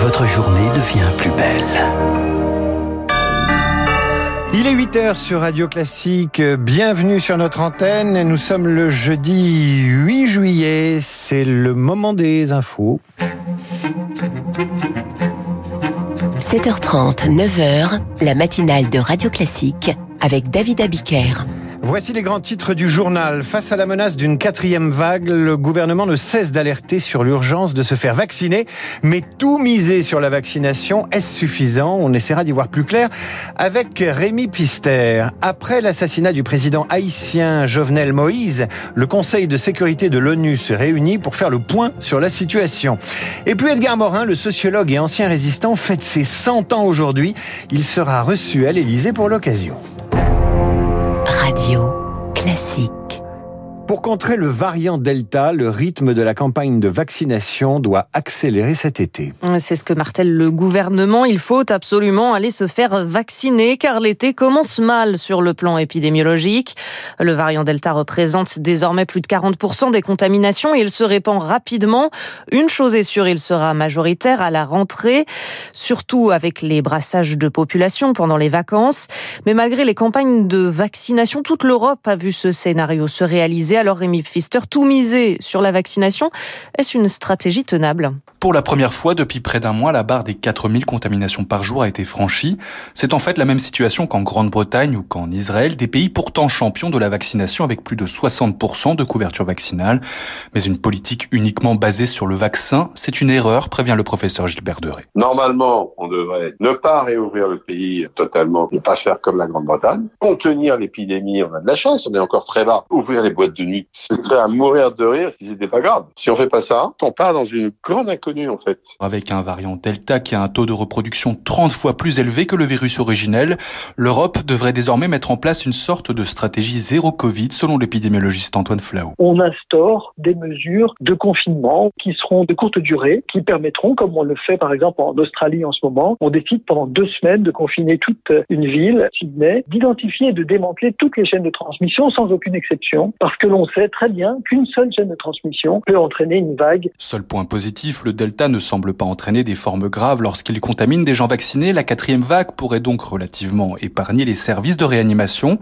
votre journée devient plus belle. Il est 8h sur Radio Classique. Bienvenue sur notre antenne. Nous sommes le jeudi 8 juillet. C'est le moment des infos. 7h30, 9h, la matinale de Radio Classique avec David Abiker. Voici les grands titres du journal. Face à la menace d'une quatrième vague, le gouvernement ne cesse d'alerter sur l'urgence de se faire vacciner. Mais tout miser sur la vaccination, est-ce suffisant? On essaiera d'y voir plus clair avec Rémi Pister. Après l'assassinat du président haïtien Jovenel Moïse, le Conseil de sécurité de l'ONU se réunit pour faire le point sur la situation. Et puis Edgar Morin, le sociologue et ancien résistant, fête ses 100 ans aujourd'hui. Il sera reçu à l'Élysée pour l'occasion. Radio classique. Pour contrer le variant Delta, le rythme de la campagne de vaccination doit accélérer cet été. C'est ce que martèle le gouvernement. Il faut absolument aller se faire vacciner car l'été commence mal sur le plan épidémiologique. Le variant Delta représente désormais plus de 40% des contaminations et il se répand rapidement. Une chose est sûre, il sera majoritaire à la rentrée, surtout avec les brassages de population pendant les vacances. Mais malgré les campagnes de vaccination, toute l'Europe a vu ce scénario se réaliser alors Rémi Pfister, tout miser sur la vaccination, est-ce une stratégie tenable? Pour la première fois depuis près d'un mois, la barre des 4000 contaminations par jour a été franchie. C'est en fait la même situation qu'en Grande-Bretagne ou qu'en Israël, des pays pourtant champions de la vaccination avec plus de 60% de couverture vaccinale. Mais une politique uniquement basée sur le vaccin, c'est une erreur, prévient le professeur Gilbert Deré. Normalement, on devrait ne pas réouvrir le pays totalement, ne pas faire comme la Grande-Bretagne, contenir l'épidémie, on a de la chance, on est encore très bas, ouvrir les boîtes de ce serait à mourir de rire si c'était pas grave. Si on fait pas ça, on part dans une grande inconnue en fait. Avec un variant Delta qui a un taux de reproduction 30 fois plus élevé que le virus originel, l'Europe devrait désormais mettre en place une sorte de stratégie zéro Covid selon l'épidémiologiste Antoine Flau. On instaure des mesures de confinement qui seront de courte durée, qui permettront, comme on le fait par exemple en Australie en ce moment, on décide pendant deux semaines de confiner toute une ville, Sydney, d'identifier et de démanteler toutes les chaînes de transmission sans aucune exception, parce que l'on on sait très bien qu'une seule chaîne de transmission peut entraîner une vague. Seul point positif, le Delta ne semble pas entraîner des formes graves lorsqu'il contamine des gens vaccinés. La quatrième vague pourrait donc relativement épargner les services de réanimation.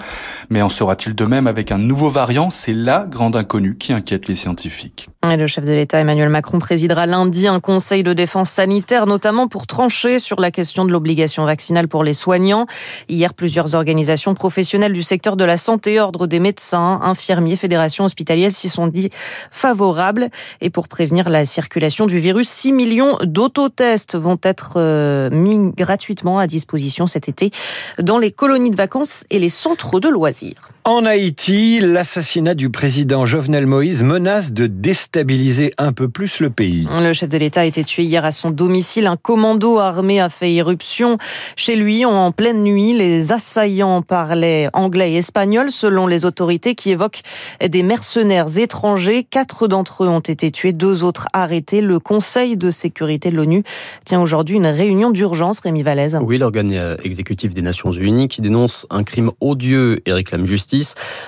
Mais en sera-t-il de même avec un nouveau variant? C'est la grande inconnue qui inquiète les scientifiques. le chef de l'État Emmanuel Macron présidera lundi un conseil de défense sanitaire, notamment pour trancher sur la question de l'obligation vaccinale pour les soignants. Hier, plusieurs organisations professionnelles du secteur de la santé, ordre des médecins, infirmiers, fédérations hospitalières s'y sont dit favorables. Et pour prévenir la circulation du virus, 6 millions d'autotests vont être euh, mis gratuitement à disposition cet été dans les colonies de vacances et les centres de loisirs. En Haïti, l'assassinat du président Jovenel Moïse menace de déstabiliser un peu plus le pays. Le chef de l'État a été tué hier à son domicile. Un commando armé a fait irruption chez lui en pleine nuit. Les assaillants parlaient anglais et espagnol selon les autorités qui évoquent des mercenaires étrangers. Quatre d'entre eux ont été tués, deux autres arrêtés. Le Conseil de sécurité de l'ONU tient aujourd'hui une réunion d'urgence, Rémi Vallès. Oui, l'organe exécutif des Nations Unies qui dénonce un crime odieux et réclame justice.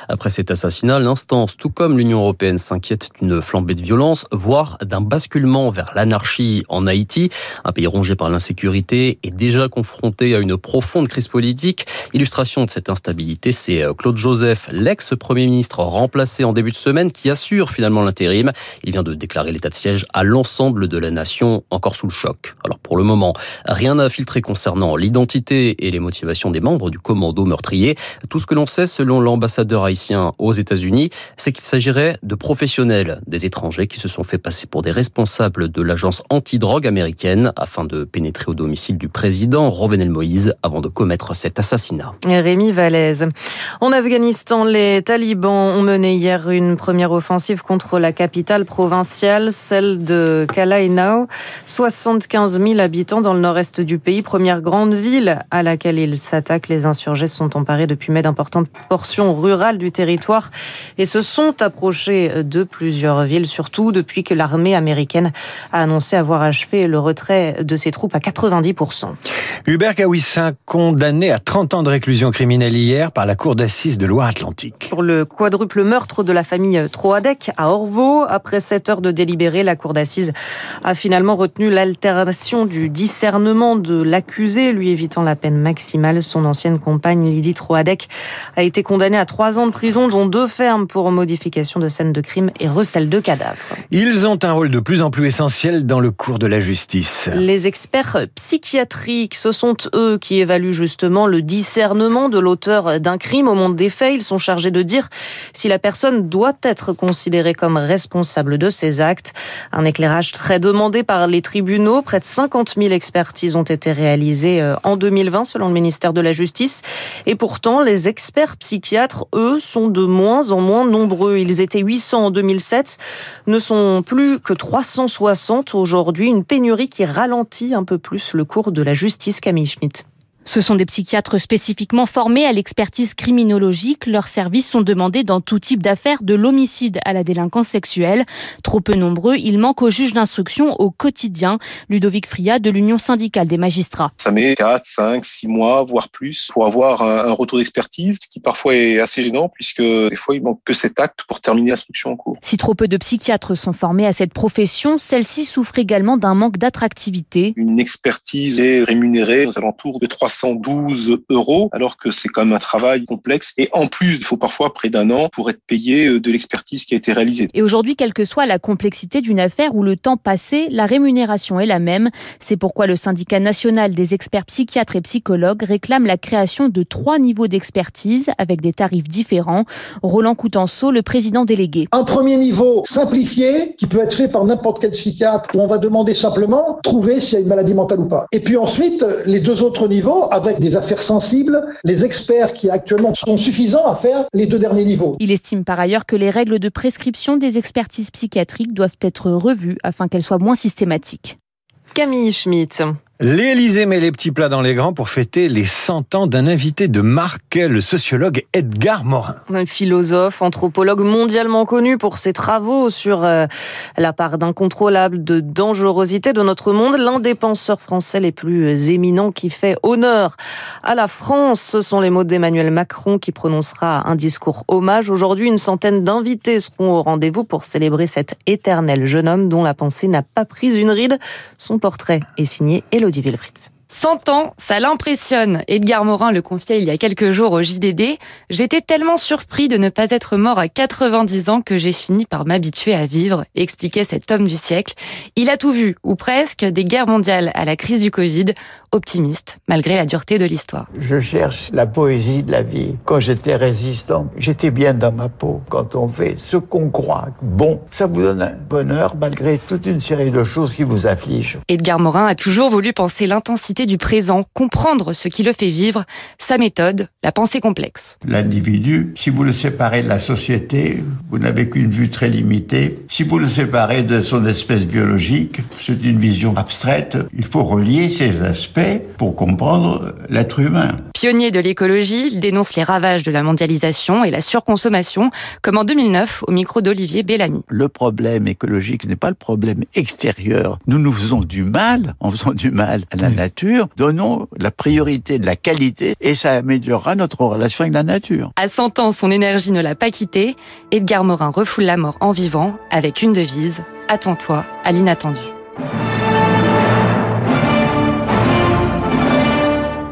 Après cet assassinat, l'instance, tout comme l'Union européenne, s'inquiète d'une flambée de violence, voire d'un basculement vers l'anarchie en Haïti, un pays rongé par l'insécurité et déjà confronté à une profonde crise politique. Illustration de cette instabilité, c'est euh, Claude Joseph, l'ex-premier ministre remplacé en début de semaine, qui assure finalement l'intérim. Il vient de déclarer l'état de siège à l'ensemble de la nation, encore sous le choc. Alors pour le moment, rien n'a filtré concernant l'identité et les motivations des membres du commando meurtrier. Tout ce que l'on sait, selon l'ambassadeur ambassadeur haïtien aux États-Unis, c'est qu'il s'agirait de professionnels, des étrangers qui se sont fait passer pour des responsables de l'agence anti-drogue américaine afin de pénétrer au domicile du président Rovenel Moïse avant de commettre cet assassinat. Rémi Vallès. En Afghanistan, les talibans ont mené hier une première offensive contre la capitale provinciale, celle de Kalainao. 75 000 habitants dans le nord-est du pays, première grande ville à laquelle ils s'attaquent. Les insurgés sont emparés depuis mai d'importantes portions populations rurales du territoire et se sont approchés de plusieurs villes, surtout depuis que l'armée américaine a annoncé avoir achevé le retrait de ses troupes à 90%. Hubert Kawissin, condamné à 30 ans de réclusion criminelle hier par la Cour d'assises de Loire-Atlantique. Pour le quadruple meurtre de la famille Troadec à Orvaux, après 7 heures de délibéré, la Cour d'assises a finalement retenu l'altération du discernement de l'accusé, lui évitant la peine maximale. Son ancienne compagne Lydie Troadec a été condamnée à 3 ans de prison, dont deux fermes pour modification de scène de crime et recel de cadavres. Ils ont un rôle de plus en plus essentiel dans le cours de la justice. Les experts psychiatriques, ce sont eux qui évaluent justement le discernement de l'auteur d'un crime au monde des faits. Ils sont chargés de dire si la personne doit être considérée comme responsable de ses actes. Un éclairage très demandé par les tribunaux. Près de 50 000 expertises ont été réalisées euh, en 2020 selon le ministère de la Justice. Et pourtant, les experts eux, sont de moins en moins nombreux. Ils étaient 800 en 2007, ne sont plus que 360 aujourd'hui. Une pénurie qui ralentit un peu plus le cours de la justice, Camille Schmitt. Ce sont des psychiatres spécifiquement formés à l'expertise criminologique. Leurs services sont demandés dans tout type d'affaires, de l'homicide à la délinquance sexuelle. Trop peu nombreux, il manque aux juges d'instruction au quotidien. Ludovic Fria de l'Union syndicale des magistrats. Ça met 4, 5, 6 mois, voire plus, pour avoir un retour d'expertise, ce qui parfois est assez gênant, puisque des fois, il manque que cet acte pour terminer l'instruction en cours. Si trop peu de psychiatres sont formés à cette profession, celle-ci souffre également d'un manque d'attractivité. Une expertise est rémunérée aux alentours de 300 112 euros, alors que c'est quand même un travail complexe. Et en plus, il faut parfois près d'un an pour être payé euh, de l'expertise qui a été réalisée. Et aujourd'hui, quelle que soit la complexité d'une affaire ou le temps passé, la rémunération est la même. C'est pourquoi le syndicat national des experts psychiatres et psychologues réclame la création de trois niveaux d'expertise avec des tarifs différents. Roland Coutenceau, le président délégué. Un premier niveau simplifié qui peut être fait par n'importe quel psychiatre où on va demander simplement trouver s'il y a une maladie mentale ou pas. Et puis ensuite, les deux autres niveaux avec des affaires sensibles, les experts qui actuellement sont suffisants à faire les deux derniers niveaux. Il estime par ailleurs que les règles de prescription des expertises psychiatriques doivent être revues afin qu'elles soient moins systématiques. Camille Schmitt. L'Élysée met les petits plats dans les grands pour fêter les 100 ans d'un invité de marque, le sociologue Edgar Morin. Un philosophe, anthropologue mondialement connu pour ses travaux sur euh, la part d'incontrôlable de dangerosité de notre monde, l'un des penseurs français les plus éminents qui fait honneur à la France. Ce sont les mots d'Emmanuel Macron qui prononcera un discours hommage. Aujourd'hui, une centaine d'invités seront au rendez-vous pour célébrer cet éternel jeune homme dont la pensée n'a pas pris une ride. Son portrait est signé Elodie 100 ans, ça l'impressionne. Edgar Morin le confiait il y a quelques jours au JDD. J'étais tellement surpris de ne pas être mort à 90 ans que j'ai fini par m'habituer à vivre, expliquait cet homme du siècle. Il a tout vu, ou presque, des guerres mondiales à la crise du Covid, optimiste, malgré la dureté de l'histoire. Je cherche la poésie de la vie. Quand j'étais résistant, j'étais bien dans ma peau. Quand on fait ce qu'on croit bon, ça vous donne un bonheur malgré toute une série de choses qui vous affligent. Edgar Morin a toujours voulu penser l'intensité du présent, comprendre ce qui le fait vivre, sa méthode, la pensée complexe. L'individu, si vous le séparez de la société, vous n'avez qu'une vue très limitée. Si vous le séparez de son espèce biologique, c'est une vision abstraite. Il faut relier ces aspects pour comprendre l'être humain. Pionnier de l'écologie, il dénonce les ravages de la mondialisation et la surconsommation, comme en 2009 au micro d'Olivier Bellamy. Le problème écologique n'est pas le problème extérieur. Nous nous faisons du mal en faisant du mal à la nature. Donnons la priorité de la qualité et ça améliorera notre relation avec la nature. À 100 ans, son énergie ne l'a pas quitté. Edgar Morin refoule la mort en vivant avec une devise Attends-toi à l'inattendu.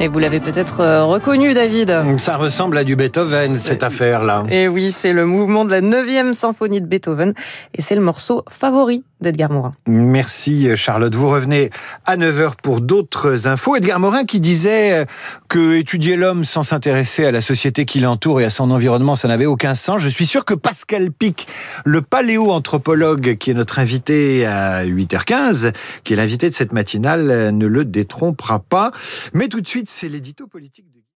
Et vous l'avez peut-être euh, reconnu, David. Ça ressemble à du Beethoven, cette affaire-là. Et oui, c'est le mouvement de la 9e symphonie de Beethoven. Et c'est le morceau favori d'Edgar Morin. Merci, Charlotte. Vous revenez à 9h pour d'autres infos. Edgar Morin qui disait euh, que étudier l'homme sans s'intéresser à la société qui l'entoure et à son environnement, ça n'avait aucun sens. Je suis sûr que Pascal Pic, le paléo-anthropologue qui est notre invité à 8h15, qui est l'invité de cette matinale, ne le détrompera pas. Mais tout de suite, c'est l'édito politique de